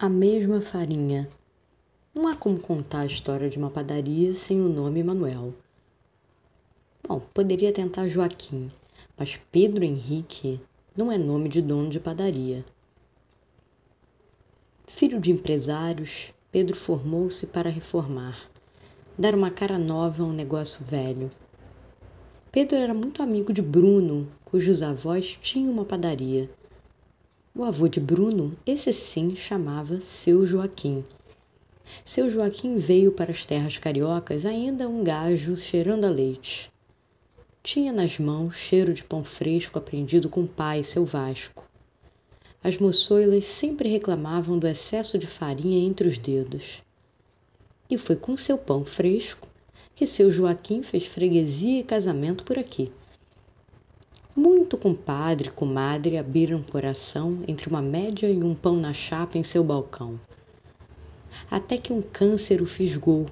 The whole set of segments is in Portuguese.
A mesma farinha. Não há como contar a história de uma padaria sem o nome Manuel. Bom, poderia tentar Joaquim, mas Pedro Henrique não é nome de dono de padaria. Filho de empresários, Pedro formou-se para reformar, dar uma cara nova a um negócio velho. Pedro era muito amigo de Bruno, cujos avós tinham uma padaria. O avô de Bruno, esse sim, chamava seu Joaquim. Seu Joaquim veio para as terras cariocas ainda um gajo cheirando a leite. Tinha nas mãos cheiro de pão fresco aprendido com o pai, seu Vasco. As moçoilas sempre reclamavam do excesso de farinha entre os dedos. E foi com seu pão fresco que seu Joaquim fez freguesia e casamento por aqui. Muito compadre e comadre abriram coração entre uma média e um pão na chapa em seu balcão. Até que um câncer o fisgou,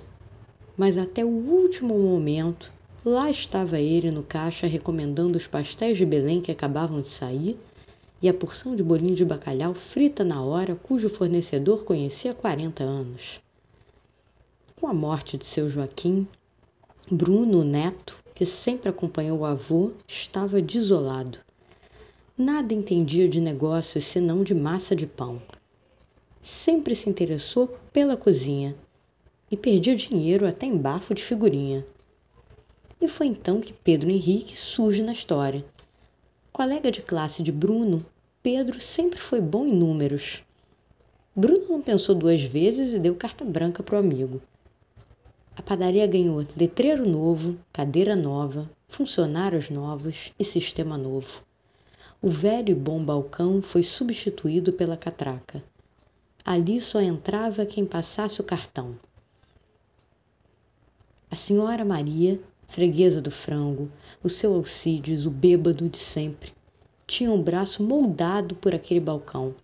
mas até o último momento lá estava ele no caixa recomendando os pastéis de Belém que acabavam de sair e a porção de bolinho de bacalhau frita na hora, cujo fornecedor conhecia há 40 anos. Com a morte de seu Joaquim, Bruno, neto, que sempre acompanhou o avô, estava desolado. Nada entendia de negócios senão de massa de pão. Sempre se interessou pela cozinha e perdia dinheiro até em bafo de figurinha. E foi então que Pedro Henrique surge na história. Colega de classe de Bruno, Pedro sempre foi bom em números. Bruno não pensou duas vezes e deu carta branca para o amigo. A padaria ganhou letreiro novo, cadeira nova, funcionários novos e sistema novo. O velho e bom balcão foi substituído pela catraca. Ali só entrava quem passasse o cartão. A senhora Maria, freguesa do frango, o seu Alcides, o bêbado de sempre, tinha um braço moldado por aquele balcão.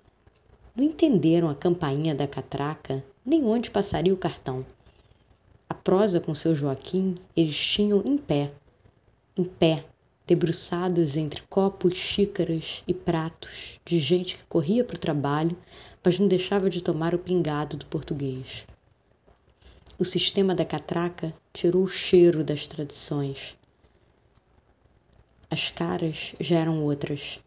Não entenderam a campainha da catraca, nem onde passaria o cartão. Prosa com seu Joaquim eles tinham em pé, em pé, debruçados entre copos, xícaras e pratos de gente que corria para o trabalho, mas não deixava de tomar o pingado do português. O sistema da catraca tirou o cheiro das tradições. As caras já eram outras.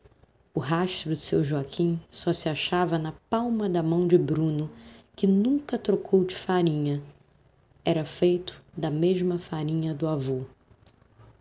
O rastro de seu Joaquim só se achava na palma da mão de Bruno, que nunca trocou de farinha, era feito da mesma farinha do avô.